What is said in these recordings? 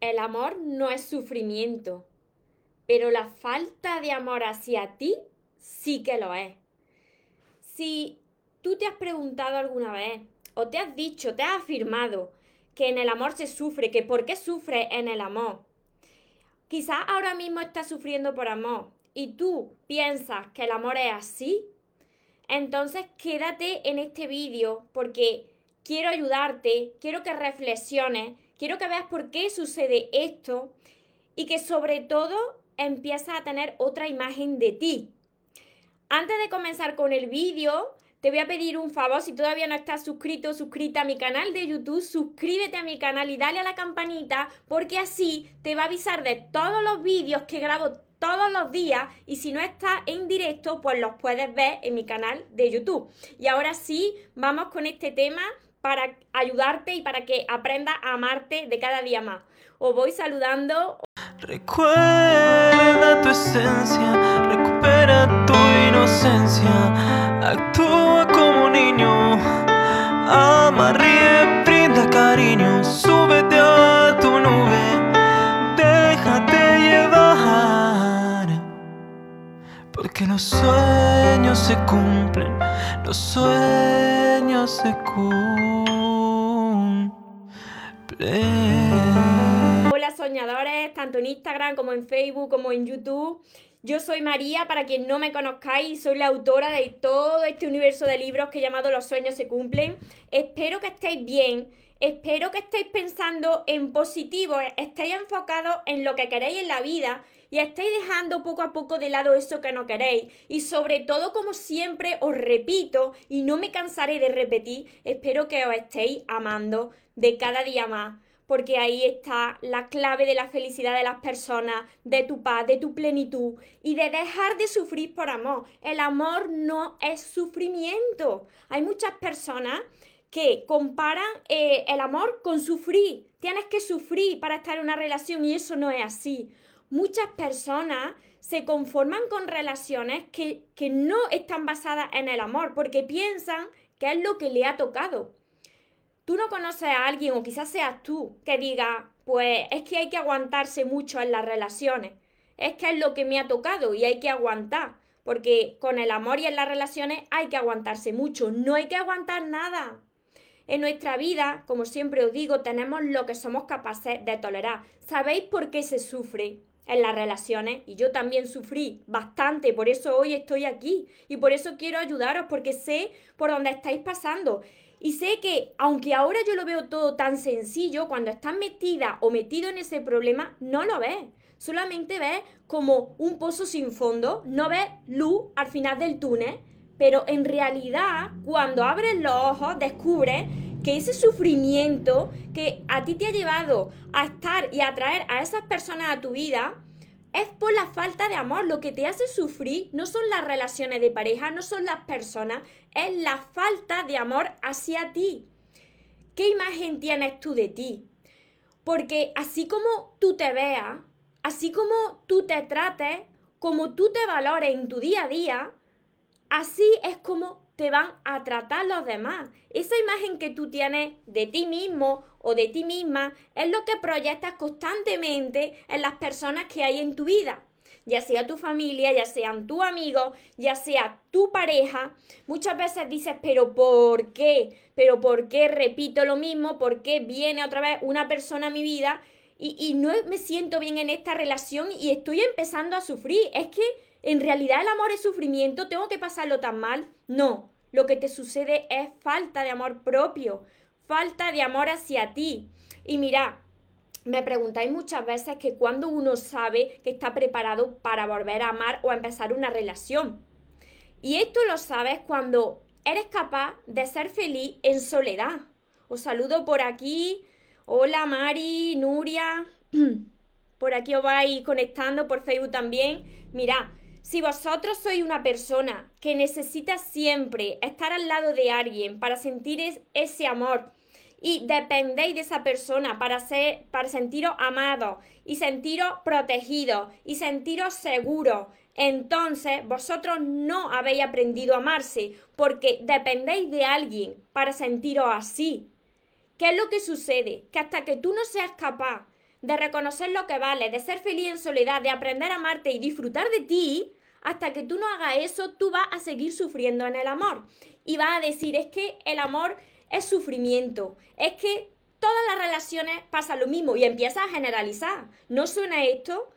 el amor no es sufrimiento, pero la falta de amor hacia ti sí que lo es. Si tú te has preguntado alguna vez, o te has dicho, te has afirmado que en el amor se sufre, que por qué sufre en el amor, quizás ahora mismo estás sufriendo por amor y tú piensas que el amor es así, entonces quédate en este vídeo porque quiero ayudarte, quiero que reflexiones, quiero que veas por qué sucede esto y que sobre todo empiezas a tener otra imagen de ti. Antes de comenzar con el vídeo, te voy a pedir un favor, si todavía no estás suscrito suscrita a mi canal de YouTube, suscríbete a mi canal y dale a la campanita porque así te va a avisar de todos los vídeos que grabo todos los días y si no estás en directo, pues los puedes ver en mi canal de YouTube. Y ahora sí, vamos con este tema para ayudarte y para que aprendas a amarte de cada día más. Os voy saludando. Recuerda tu esencia, recupera tu inocencia, actúa como niño, ama, ríe, brinda cariño, súbete a tu nube, déjate llevar, porque los sueños se cumplen, los sueños se cumplen. Hola soñadores, tanto en Instagram como en Facebook como en YouTube. Yo soy María, para quien no me conozcáis, soy la autora de todo este universo de libros que he llamado Los sueños se cumplen. Espero que estéis bien, espero que estéis pensando en positivo, estéis enfocados en lo que queréis en la vida y estéis dejando poco a poco de lado eso que no queréis. Y sobre todo, como siempre os repito, y no me cansaré de repetir, espero que os estéis amando de cada día más porque ahí está la clave de la felicidad de las personas, de tu paz, de tu plenitud y de dejar de sufrir por amor. El amor no es sufrimiento. Hay muchas personas que comparan eh, el amor con sufrir. Tienes que sufrir para estar en una relación y eso no es así. Muchas personas se conforman con relaciones que, que no están basadas en el amor porque piensan que es lo que le ha tocado tú no conoces a alguien, o quizás seas tú, que diga, pues es que hay que aguantarse mucho en las relaciones. Es que es lo que me ha tocado y hay que aguantar. Porque con el amor y en las relaciones hay que aguantarse mucho. No hay que aguantar nada. En nuestra vida, como siempre os digo, tenemos lo que somos capaces de tolerar. ¿Sabéis por qué se sufre en las relaciones? Y yo también sufrí bastante, por eso hoy estoy aquí. Y por eso quiero ayudaros, porque sé por dónde estáis pasando. Y sé que, aunque ahora yo lo veo todo tan sencillo, cuando estás metida o metido en ese problema, no lo ves. Solamente ves como un pozo sin fondo, no ves luz al final del túnel, pero en realidad, cuando abres los ojos, descubres que ese sufrimiento que a ti te ha llevado a estar y a atraer a esas personas a tu vida, es por la falta de amor. Lo que te hace sufrir no son las relaciones de pareja, no son las personas, es la falta de amor hacia ti. ¿Qué imagen tienes tú de ti? Porque así como tú te veas, así como tú te trates, como tú te valores en tu día a día, así es como te van a tratar los demás. Esa imagen que tú tienes de ti mismo o de ti misma es lo que proyectas constantemente en las personas que hay en tu vida. Ya sea tu familia, ya sean tu amigo, ya sea tu pareja. Muchas veces dices, pero ¿por qué? ¿Pero por qué repito lo mismo? ¿Por qué viene otra vez una persona a mi vida y no me siento bien en esta relación y estoy empezando a sufrir? Es que ¿En realidad el amor es sufrimiento? ¿Tengo que pasarlo tan mal? No, lo que te sucede es falta de amor propio, falta de amor hacia ti. Y mira, me preguntáis muchas veces que cuando uno sabe que está preparado para volver a amar o a empezar una relación. Y esto lo sabes cuando eres capaz de ser feliz en soledad. Os saludo por aquí. Hola Mari, Nuria. Por aquí os vais conectando por Facebook también. Mira, si vosotros sois una persona que necesita siempre estar al lado de alguien para sentir ese amor y dependéis de esa persona para, ser, para sentiros amados y sentiros protegidos y sentiros seguros, entonces vosotros no habéis aprendido a amarse porque dependéis de alguien para sentiros así. ¿Qué es lo que sucede? Que hasta que tú no seas capaz de reconocer lo que vale, de ser feliz en soledad, de aprender a amarte y disfrutar de ti, hasta que tú no hagas eso, tú vas a seguir sufriendo en el amor. Y vas a decir, es que el amor es sufrimiento, es que todas las relaciones pasa lo mismo y empiezas a generalizar. ¿No suena esto?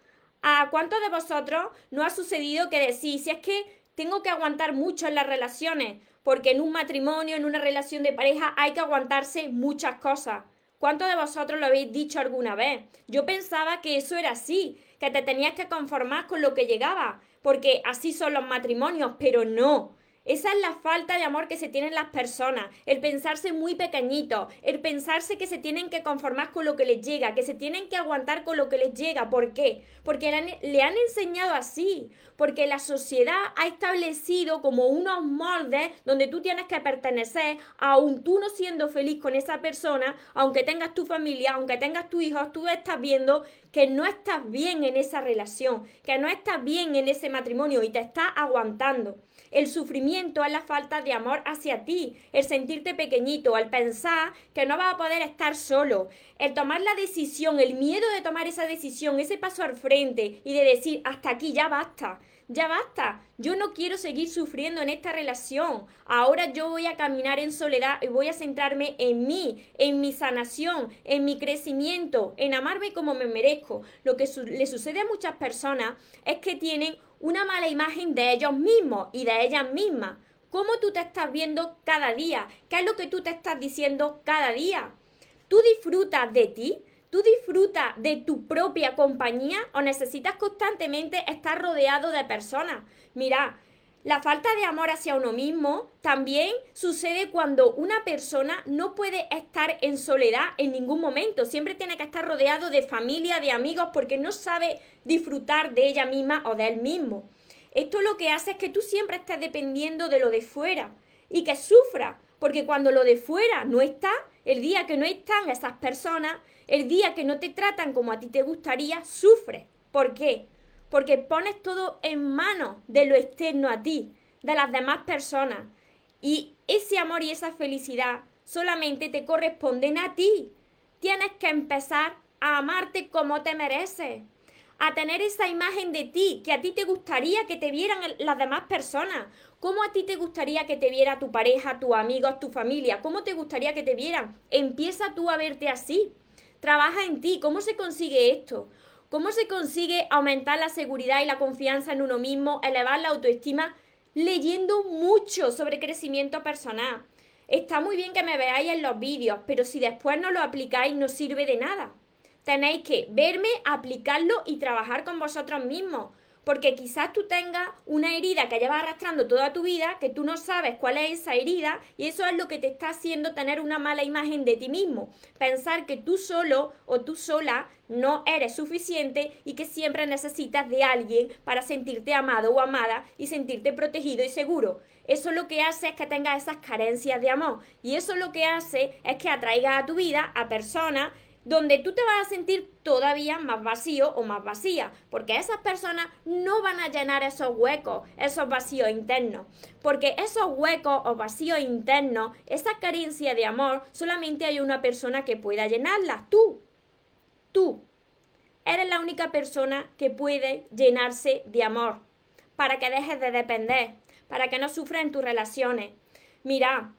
¿A cuántos de vosotros no ha sucedido que decís, si es que tengo que aguantar mucho en las relaciones, porque en un matrimonio, en una relación de pareja hay que aguantarse muchas cosas? ¿Cuántos de vosotros lo habéis dicho alguna vez? Yo pensaba que eso era así, que te tenías que conformar con lo que llegaba, porque así son los matrimonios, pero no. Esa es la falta de amor que se tienen las personas, el pensarse muy pequeñito, el pensarse que se tienen que conformar con lo que les llega, que se tienen que aguantar con lo que les llega. ¿Por qué? Porque le han, enseñado así, porque la sociedad ha establecido como unos moldes donde tú tienes que pertenecer, aun tú no siendo feliz con esa persona, aunque tengas tu familia, aunque tengas tu hijo, tú estás viendo que no estás bien en esa relación, que no estás bien en ese matrimonio y te estás aguantando. El sufrimiento es la falta de amor hacia ti, el sentirte pequeñito, el pensar que no vas a poder estar solo, el tomar la decisión, el miedo de tomar esa decisión, ese paso al frente y de decir, hasta aquí ya basta. Ya basta, yo no quiero seguir sufriendo en esta relación. Ahora yo voy a caminar en soledad y voy a centrarme en mí, en mi sanación, en mi crecimiento, en amarme como me merezco. Lo que le sucede a muchas personas es que tienen una mala imagen de ellos mismos y de ellas mismas. ¿Cómo tú te estás viendo cada día? ¿Qué es lo que tú te estás diciendo cada día? ¿Tú disfrutas de ti? ¿Tú disfrutas de tu propia compañía o necesitas constantemente estar rodeado de personas? Mira, la falta de amor hacia uno mismo también sucede cuando una persona no puede estar en soledad en ningún momento. Siempre tiene que estar rodeado de familia, de amigos, porque no sabe disfrutar de ella misma o de él mismo. Esto lo que hace es que tú siempre estés dependiendo de lo de fuera y que sufra, porque cuando lo de fuera no está, el día que no están esas personas, el día que no te tratan como a ti te gustaría, sufre. ¿Por qué? porque pones todo en manos de lo externo a ti, de las demás personas. Y ese amor y esa felicidad solamente te corresponden a ti. Tienes que empezar a amarte como te mereces, a tener esa imagen de ti que a ti te gustaría que te vieran las demás personas. ¿Cómo a ti te gustaría que te viera tu pareja, tus amigos, tu familia? ¿Cómo te gustaría que te vieran? Empieza tú a verte así. Trabaja en ti. ¿Cómo se consigue esto? ¿Cómo se consigue aumentar la seguridad y la confianza en uno mismo, elevar la autoestima? Leyendo mucho sobre crecimiento personal. Está muy bien que me veáis en los vídeos, pero si después no lo aplicáis no sirve de nada. Tenéis que verme, aplicarlo y trabajar con vosotros mismos. Porque quizás tú tengas una herida que llevas arrastrando toda tu vida, que tú no sabes cuál es esa herida, y eso es lo que te está haciendo tener una mala imagen de ti mismo. Pensar que tú solo o tú sola no eres suficiente y que siempre necesitas de alguien para sentirte amado o amada y sentirte protegido y seguro. Eso lo que hace es que tengas esas carencias de amor. Y eso lo que hace es que atraigas a tu vida a personas donde tú te vas a sentir todavía más vacío o más vacía, porque esas personas no van a llenar esos huecos, esos vacíos internos, porque esos huecos o vacíos internos, esa carencia de amor, solamente hay una persona que pueda llenarlas, tú, tú. Eres la única persona que puede llenarse de amor, para que dejes de depender, para que no sufras en tus relaciones. Mira,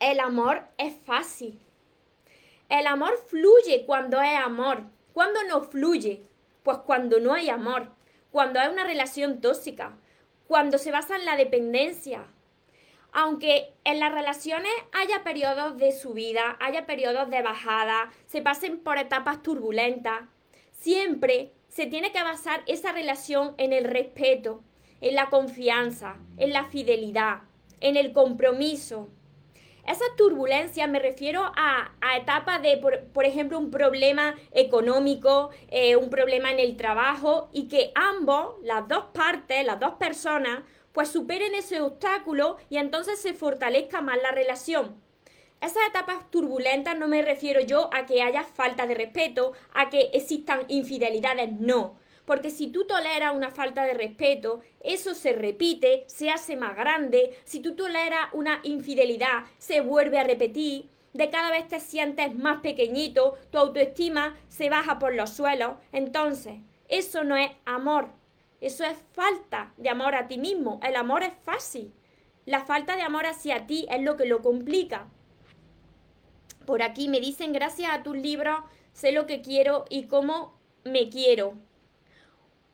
el amor es fácil el amor fluye cuando hay amor. ¿Cuándo no fluye? Pues cuando no hay amor, cuando hay una relación tóxica, cuando se basa en la dependencia. Aunque en las relaciones haya periodos de subida, haya periodos de bajada, se pasen por etapas turbulentas, siempre se tiene que basar esa relación en el respeto, en la confianza, en la fidelidad, en el compromiso, esa turbulencia me refiero a, etapas de, por, ejemplo, un problema económico, eh, un problema en el trabajo y que ambos, las dos partes, las dos personas, pues superen ese obstáculo y entonces se fortalezca más la relación. Esas etapas turbulentas no me refiero yo a que haya falta de respeto, a que existan infidelidades, no porque si tú toleras una falta de respeto, eso se repite, se hace más grande, si tú toleras una infidelidad, se vuelve a repetir, de cada vez te sientes más pequeñito, tu autoestima se baja por los suelos. Entonces, eso no es amor, eso es falta de amor a ti mismo. El amor es fácil. La falta de amor hacia ti es lo que lo complica. Por aquí me dicen, gracias a tus libros, sé lo que quiero y cómo me quiero.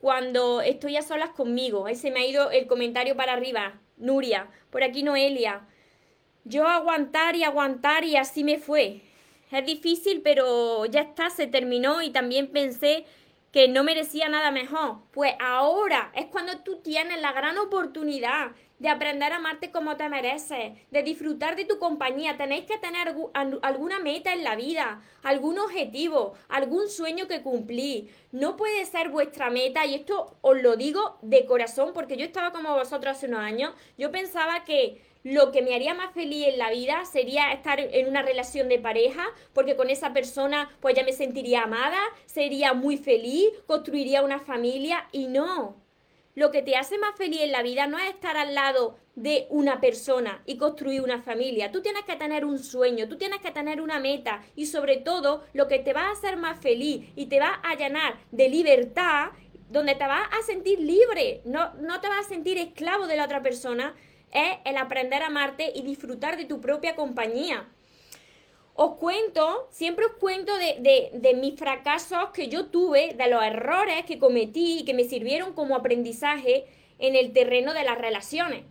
Cuando estoy a solas conmigo. Ahí se me ha ido el comentario para arriba. Nuria. Por aquí Noelia. Yo aguantar y aguantar y así me fue. Es difícil, pero ya está, se terminó y también pensé que no merecía nada mejor. Pues ahora es cuando tú tienes la gran oportunidad de aprender a amarte como te mereces, de disfrutar de tu compañía. Tenéis que tener alguna meta en la vida, algún objetivo, algún sueño que cumplir. No puede ser vuestra meta, y esto os lo digo de corazón, porque yo estaba como vosotros hace unos años, yo pensaba que lo que me haría más feliz en la vida sería estar en una relación de pareja, porque con esa persona pues ya me sentiría amada, sería muy feliz, construiría una familia y no. Lo que te hace más feliz en la vida no es estar al lado de una persona y construir una familia. Tú tienes que tener un sueño, tú tienes que tener una meta y sobre todo lo que te va a hacer más feliz y te va a llenar de libertad, donde te vas a sentir libre, no, no te vas a sentir esclavo de la otra persona, es el aprender a amarte y disfrutar de tu propia compañía. Os cuento, siempre os cuento de, de, mis fracasos que yo tuve, de los errores que cometí y que me sirvieron como aprendizaje en el terreno de las relaciones.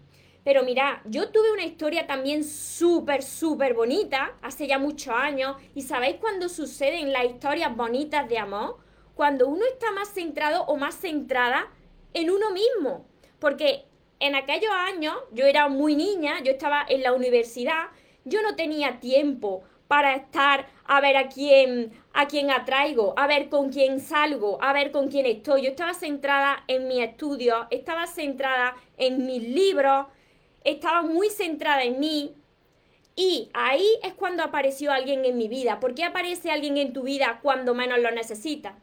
Pero mira, yo tuve una historia también súper, súper bonita hace ya muchos años. ¿Y sabéis cuándo suceden las historias bonitas de amor? Cuando uno está más centrado o más centrada en uno mismo. Porque en aquellos años yo era muy niña, yo estaba en la universidad, yo no tenía tiempo para estar a ver a quién a quién atraigo, a ver con quién salgo, a ver con quién estoy. Yo estaba centrada en mi estudio, estaba centrada en mis libros, estaba muy centrada en mí. Y ahí es cuando apareció alguien en mi vida. ¿Por qué aparece alguien en tu vida cuando menos lo necesitas?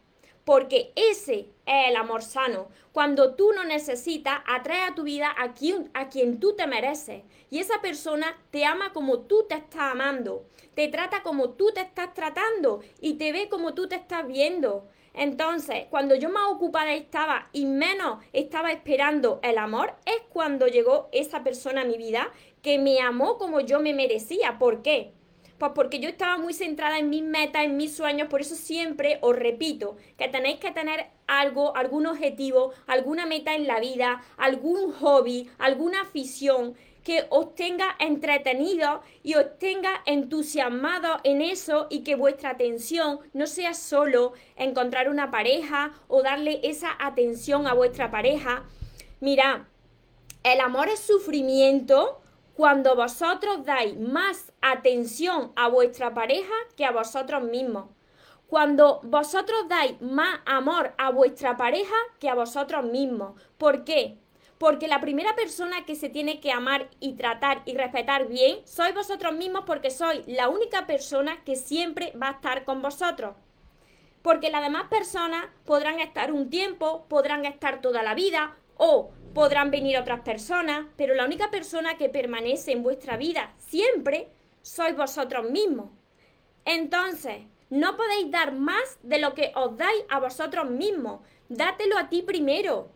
Porque ese es el amor sano. Cuando tú no necesitas, atrae a tu vida a quien, a quien tú te mereces. Y esa persona te ama como tú te estás amando, te trata como tú te estás tratando y te ve como tú te estás viendo. Entonces, cuando yo más ocupada estaba y menos estaba esperando el amor, es cuando llegó esa persona a mi vida que me amó como yo me merecía. ¿Por qué? Pues porque yo estaba muy centrada en mis metas, en mis sueños, por eso siempre os repito que tenéis que tener algo, algún objetivo, alguna meta en la vida, algún hobby, alguna afición que os tenga entretenido y os tenga entusiasmado en eso y que vuestra atención no sea solo encontrar una pareja o darle esa atención a vuestra pareja. Mira, el amor es sufrimiento cuando vosotros dais más atención a vuestra pareja que a vosotros mismos. Cuando vosotros dais más amor a vuestra pareja que a vosotros mismos. ¿Por qué? Porque la primera persona que se tiene que amar y tratar y respetar bien sois vosotros mismos porque sois la única persona que siempre va a estar con vosotros. Porque las demás personas podrán estar un tiempo, podrán estar toda la vida o podrán venir otras personas, pero la única persona que permanece en vuestra vida siempre sois vosotros mismos. Entonces, no podéis dar más de lo que os dais a vosotros mismos. Dátelo a ti primero.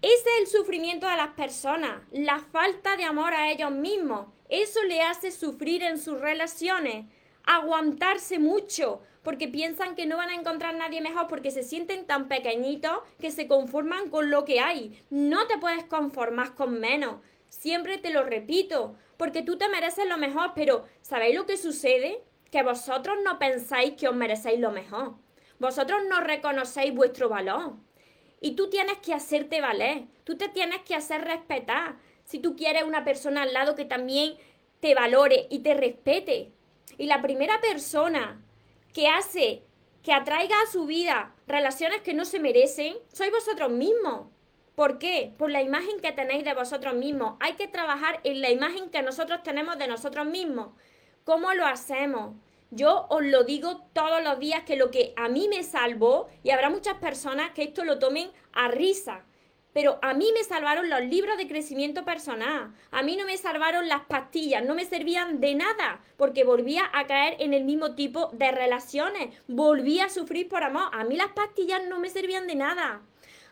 Ese es el sufrimiento de las personas, la falta de amor a ellos mismos. Eso le hace sufrir en sus relaciones, aguantarse mucho, porque piensan que no van a encontrar nadie mejor, porque se sienten tan pequeñitos que se conforman con lo que hay. No te puedes conformar con menos. Siempre te lo repito, porque tú te mereces lo mejor, pero ¿sabéis lo que sucede? Que vosotros no pensáis que os merecéis lo mejor. Vosotros no reconocéis vuestro valor. Y tú tienes que hacerte valer, tú te tienes que hacer respetar. Si tú quieres una persona al lado que también te valore y te respete. Y la primera persona que hace que atraiga a su vida relaciones que no se merecen, sois vosotros mismos. ¿Por qué? Por la imagen que tenéis de vosotros mismos. Hay que trabajar en la imagen que nosotros tenemos de nosotros mismos. ¿Cómo lo hacemos? Yo os lo digo todos los días que lo que a mí me salvó, y habrá muchas personas que esto lo tomen a risa, Pero a mí me salvaron los libros de crecimiento personal. A mí no me salvaron las pastillas, no me servían de nada, porque volvía a caer en el mismo tipo de relaciones. Volvía a sufrir por amor. A mí las pastillas no me servían de nada.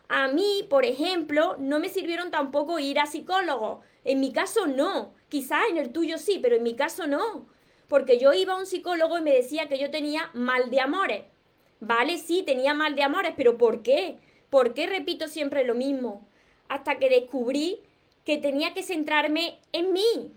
A mí, por ejemplo, no me sirvieron tampoco ir a psicólogo. En mi caso no. Quizás en el tuyo sí, pero en mi caso no. Porque yo iba a un psicólogo y me decía que yo tenía mal de amores. Vale, sí, tenía mal de amores, pero ¿por qué? ¿Por qué repito siempre lo mismo? Hasta que descubrí que tenía que centrarme en mí.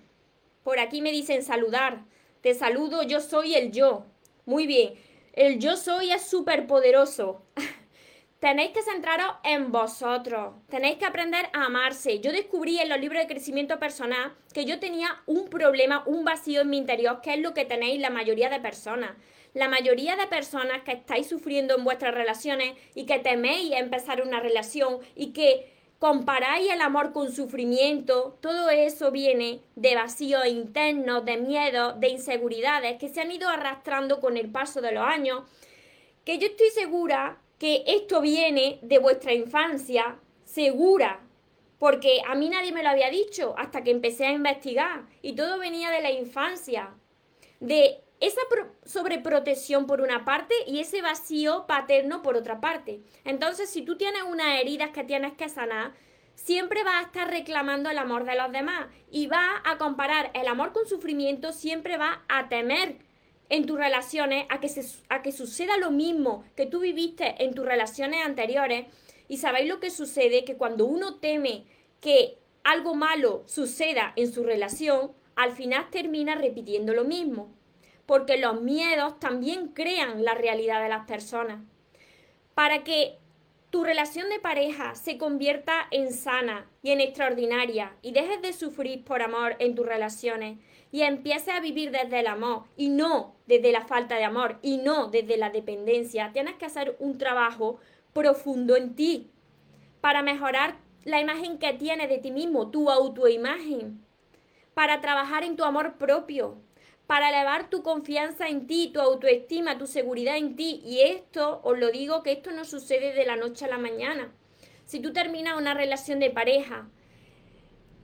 Por aquí me dicen saludar. Te saludo, yo soy el yo. Muy bien. El yo soy es súper poderoso. Tenéis que centraros en vosotros. Tenéis que aprender a amarse. Yo descubrí en los libros de crecimiento personal que yo tenía un problema, un vacío en mi interior, que es lo que tenéis la mayoría de personas la mayoría de personas que estáis sufriendo en vuestras relaciones y que teméis empezar una relación y que comparáis el amor con sufrimiento, todo eso viene de vacíos internos, de miedo, de inseguridades que se han ido arrastrando con el paso de los años, que yo estoy segura que esto viene de vuestra infancia, segura, porque a mí nadie me lo había dicho hasta que empecé a investigar y todo venía de la infancia, de esa sobreprotección por una parte y ese vacío paterno por otra parte. Entonces, si tú tienes unas heridas que tienes que sanar, siempre vas a estar reclamando el amor de los demás y vas a comparar el amor con sufrimiento, siempre vas a temer en tus relaciones a que, a que suceda lo mismo que tú viviste en tus relaciones anteriores. Y sabéis lo que sucede, que cuando uno teme que algo malo suceda en su relación, al final termina repitiendo lo mismo porque los miedos también crean la realidad de las personas. Para que tu relación de pareja se convierta en sana y en extraordinaria y dejes de sufrir por amor en tus relaciones y empieces a vivir desde el amor y no desde la falta de amor y no desde la dependencia, tienes que hacer un trabajo profundo en ti para mejorar la imagen que tienes de ti mismo, tu autoimagen, para trabajar en tu amor propio, para elevar tu confianza en ti, tu autoestima, tu seguridad en ti. Y esto, os lo digo, que esto no sucede de la noche a la mañana. Si tú terminas una relación de pareja,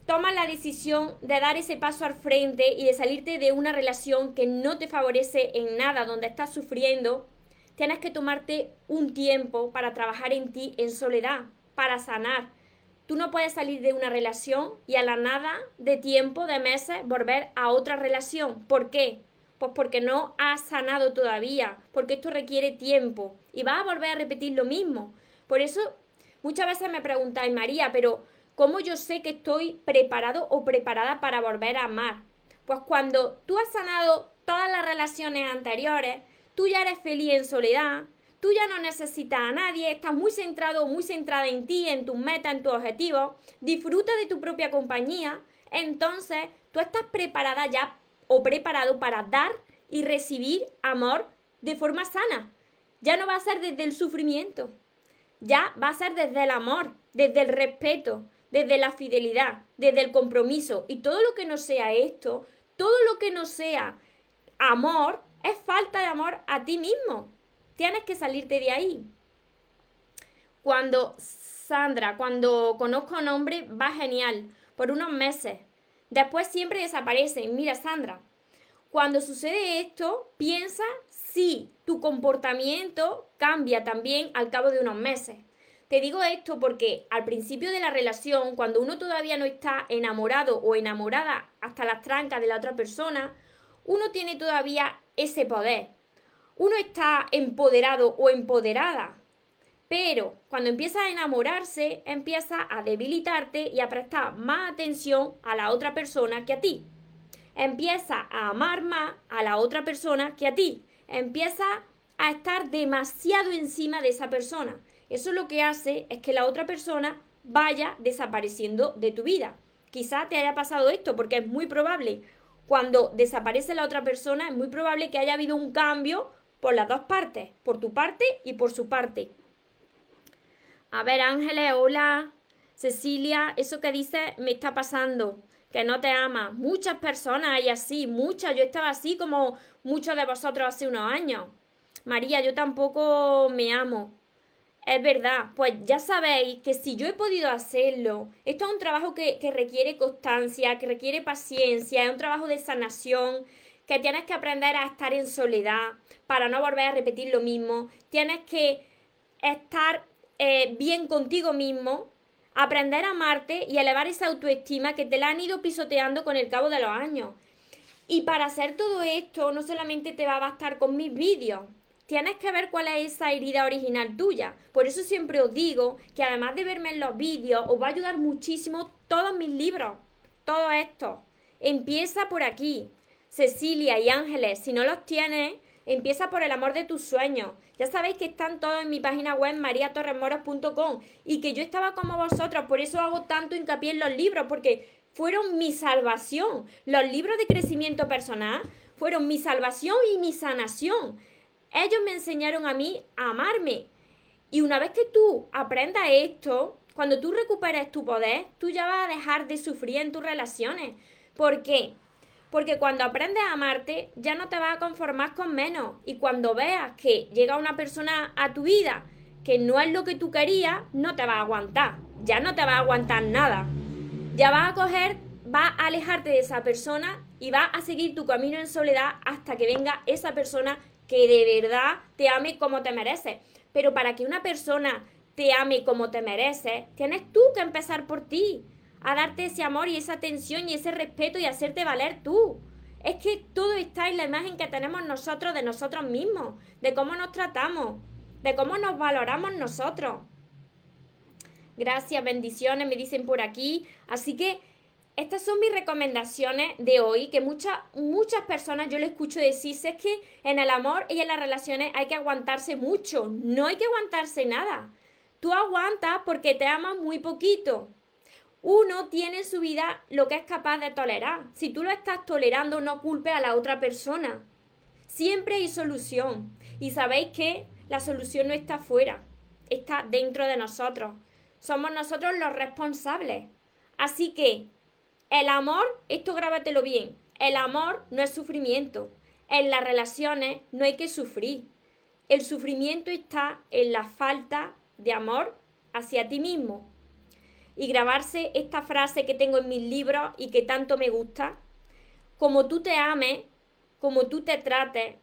tomas la decisión de dar ese paso al frente y de salirte de una relación que no te favorece en nada, donde estás sufriendo, tienes que tomarte un tiempo para trabajar en ti en soledad, para sanar, Tú no puedes salir de una relación y a la nada de tiempo, de meses, volver a otra relación. ¿Por qué? Pues porque no has sanado todavía, porque esto requiere tiempo y vas a volver a repetir lo mismo. Por eso muchas veces me preguntáis, María, pero ¿cómo yo sé que estoy preparado o preparada para volver a amar? Pues cuando tú has sanado todas las relaciones anteriores, tú ya eres feliz en soledad, tú ya no necesitas a nadie, estás muy centrado, muy centrada en ti, en tus metas, en tus objetivos, disfruta de tu propia compañía, entonces tú estás preparada ya o preparado para dar y recibir amor de forma sana. Ya no va a ser desde el sufrimiento, ya va a ser desde el amor, desde el respeto, desde la fidelidad, desde el compromiso. Y todo lo que no sea esto, todo lo que no sea amor, es falta de amor a ti mismo. Tienes que salirte de ahí. Cuando Sandra, cuando conozco a un hombre, va genial, por unos meses. Después siempre desaparece. Mira, Sandra, cuando sucede esto, piensa si tu comportamiento cambia también al cabo de unos meses. Te digo esto porque al principio de la relación, cuando uno todavía no está enamorado o enamorada hasta las trancas de la otra persona, uno tiene todavía ese poder uno está empoderado o empoderada. Pero cuando empieza a enamorarse, empieza a debilitarte y a prestar más atención a la otra persona que a ti. Empieza a amar más a la otra persona que a ti. Empieza a estar demasiado encima de esa persona. Eso lo que hace es que la otra persona vaya desapareciendo de tu vida. Quizá te haya pasado esto porque es muy probable. Cuando desaparece la otra persona, es muy probable que haya habido un cambio por las dos partes, por tu parte y por su parte. A ver, Ángeles, hola. Cecilia, eso que dices me está pasando, que no te ama. Muchas personas hay así, muchas. Yo estaba así como muchos de vosotros hace unos años. María, yo tampoco me amo. es verdad. Pues ya sabéis que si yo he podido hacerlo, esto es un trabajo que, que requiere constancia, que requiere paciencia, es un trabajo de sanación, que tienes que aprender a estar en soledad para no volver a repetir lo mismo. Tienes que estar eh, bien contigo mismo, aprender a amarte y elevar esa autoestima que te la han ido pisoteando con el cabo de los años. Y para hacer todo esto, no solamente te va a bastar con mis vídeos, tienes que ver cuál es esa herida original tuya. Por eso siempre os digo que además de verme en los vídeos, os va a ayudar muchísimo todos mis libros, todo esto. Empieza por aquí. Cecilia y Ángeles, si no los tienes, empieza por el amor de tus sueños. Ya sabéis que están todos en mi página web mariatorremoros.com y que yo estaba como vosotros, por eso hago tanto hincapié en los libros, porque fueron mi salvación. Los libros de crecimiento personal fueron mi salvación y mi sanación. Ellos me enseñaron a mí a amarme. Y una vez que tú aprendas esto, cuando tú recuperes tu poder, tú ya vas a dejar de sufrir en tus relaciones. ¿Por qué? Porque cuando aprendes a amarte, ya no te vas a conformar con menos. Y cuando veas que llega una persona a tu vida que no es lo que tú querías, no te va a aguantar. Ya no te va a aguantar nada. Ya vas a coger, vas a alejarte de esa persona y vas a seguir tu camino en soledad hasta que venga esa persona que de verdad te ame como te mereces. Pero para que una persona te ame como te mereces, tienes tú que empezar por ti a darte ese amor y esa atención y ese respeto y hacerte valer tú. Es que todo está en la imagen que tenemos nosotros de nosotros mismos, de cómo nos tratamos, de cómo nos valoramos nosotros. Gracias, bendiciones, me dicen por aquí. Así que estas son mis recomendaciones de hoy, que muchas, muchas personas yo le escucho decir, es que en el amor y en las relaciones hay que aguantarse mucho, no hay que aguantarse nada. Tú aguantas porque te amas muy poquito, uno tiene en su vida lo que es capaz de tolerar. Si tú lo estás tolerando, no culpe a la otra persona. Siempre hay solución. Y sabéis que la solución no está fuera, está dentro de nosotros. Somos nosotros los responsables. Así que el amor, esto grábatelo bien, el amor no es sufrimiento. En las relaciones no hay que sufrir. El sufrimiento está en la falta de amor hacia ti mismo, y grabarse esta frase que tengo en mis libros y que tanto me gusta. Como tú te ames, como tú te trates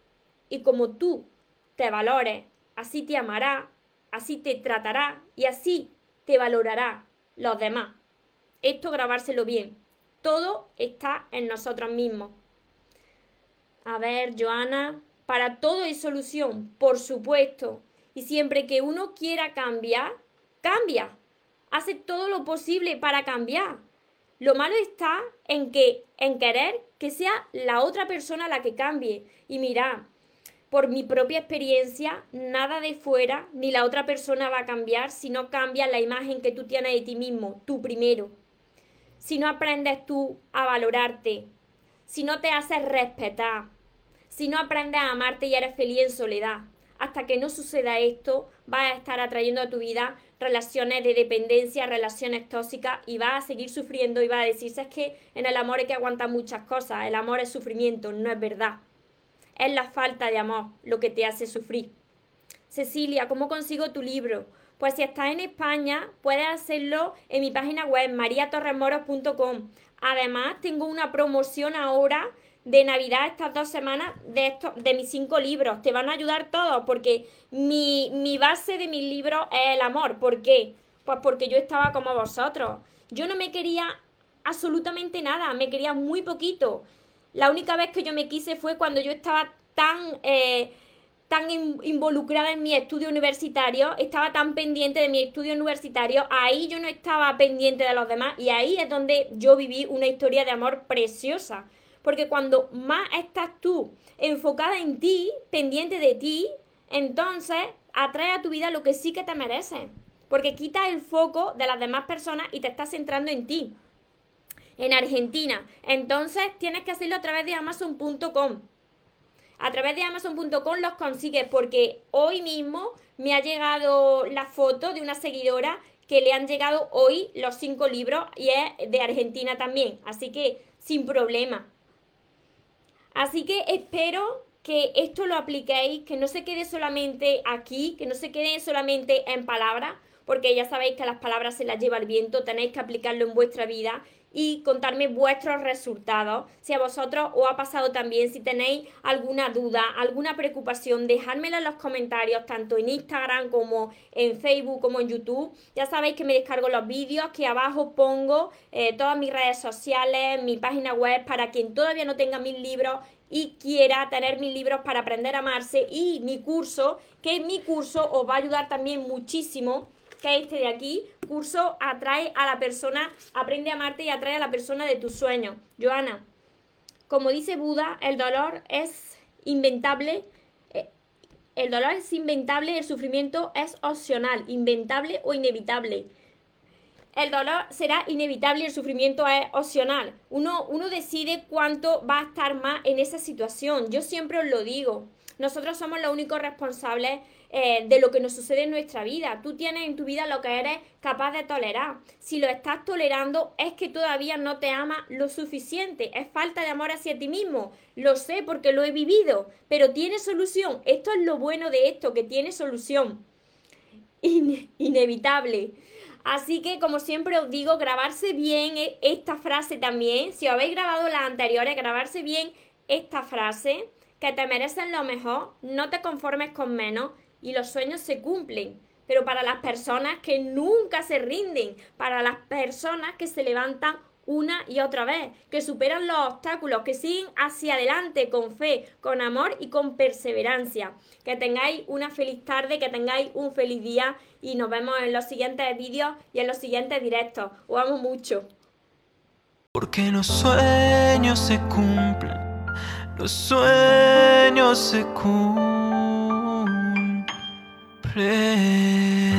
y como tú te valores, así te amará, así te tratará y así te valorará los demás. Esto grabárselo bien. Todo está en nosotros mismos. A ver, Joana, para todo hay solución, por supuesto. Y siempre que uno quiera cambiar, cambia hace todo lo posible para cambiar. Lo malo está en que, en querer que sea la otra persona la que cambie. Y mira, por mi propia experiencia, nada de fuera ni la otra persona va a cambiar si no cambia la imagen que tú tienes de ti mismo, tú primero. Si no aprendes tú a valorarte, si no te haces respetar, si no aprendes a amarte y eres feliz en soledad. Hasta que no suceda esto, vas a estar atrayendo a tu vida relaciones de dependencia, relaciones tóxicas y va a seguir sufriendo y va a decirse es que en el amor hay que aguantar muchas cosas, el amor es sufrimiento, no es verdad. Es la falta de amor lo que te hace sufrir. Cecilia, ¿cómo consigo tu libro? Pues si estás en España, puedes hacerlo en mi página web, mariatorremoros.com. Además, tengo una promoción ahora de Navidad estas dos semanas de, estos, de mis cinco libros. Te van a ayudar todos porque mi, mi base de mis libros es el amor. ¿Por qué? Pues porque yo estaba como vosotros. Yo no me quería absolutamente nada, me quería muy poquito. La única vez que yo me quise fue cuando yo estaba tan... Eh, tan involucrada en mi estudio universitario, estaba tan pendiente de mi estudio universitario, ahí yo no estaba pendiente de los demás y ahí es donde yo viví una historia de amor preciosa. Porque cuando más estás tú enfocada en ti, pendiente de ti, entonces atrae a tu vida lo que sí que te mereces. Porque quitas el foco de las demás personas y te estás centrando en ti. En Argentina. Entonces tienes que hacerlo a través de amazon.com. A través de amazon.com los consigues porque hoy mismo me ha llegado la foto de una seguidora que le han llegado hoy los cinco libros y es de Argentina también. Así que sin problema. Así que espero que esto lo apliquéis, que no se quede solamente aquí, que no se quede solamente en palabras, porque ya sabéis que las palabras se las lleva el viento, tenéis que aplicarlo en vuestra vida y contarme vuestros resultados. Si a vosotros os ha pasado también, si tenéis alguna duda, alguna preocupación, dejádmela en los comentarios, tanto en Instagram como en Facebook, como en YouTube. Ya sabéis que me descargo los vídeos, que abajo pongo eh, todas mis redes sociales, mi página web, para quien todavía no tenga mis libros y quiera tener mis libros para aprender a amarse y mi curso, que mi curso os va a ayudar también muchísimo que este de aquí, curso atrae a la persona, aprende a amarte y atrae a la persona de tus sueños. Joana, como dice Buda, el dolor es inventable. Eh, el dolor es inventable, el sufrimiento es opcional, inventable o inevitable. El dolor será inevitable el sufrimiento es opcional. Uno, uno decide cuánto va a estar más en esa situación. Yo siempre os lo digo. Nosotros somos los únicos responsables eh, de lo que nos sucede en nuestra vida. Tú tienes en tu vida lo que eres capaz de tolerar. Si lo estás tolerando es que todavía no te ama lo suficiente. Es falta de amor hacia ti mismo. Lo sé porque lo he vivido, pero tiene solución. Esto es lo bueno de esto, que tiene solución. inevitable. Así que, como siempre os digo, grabarse bien e-, esta frase también. Si habéis grabado las anteriores, grabarse bien esta frase, que te merecen lo mejor, no te conformes con menos y los sueños se cumplen. Pero para las personas que nunca se rinden, para las personas que se levantan una y otra vez, que superan los obstáculos, que siguen hacia adelante con fe, con amor y con perseverancia. Que tengáis una feliz tarde, que tengáis un feliz día y nos vemos en los siguientes vídeos y en los siguientes directos. Os amo mucho. Porque los sueños se cumplen, los sueños se cumplen. pray.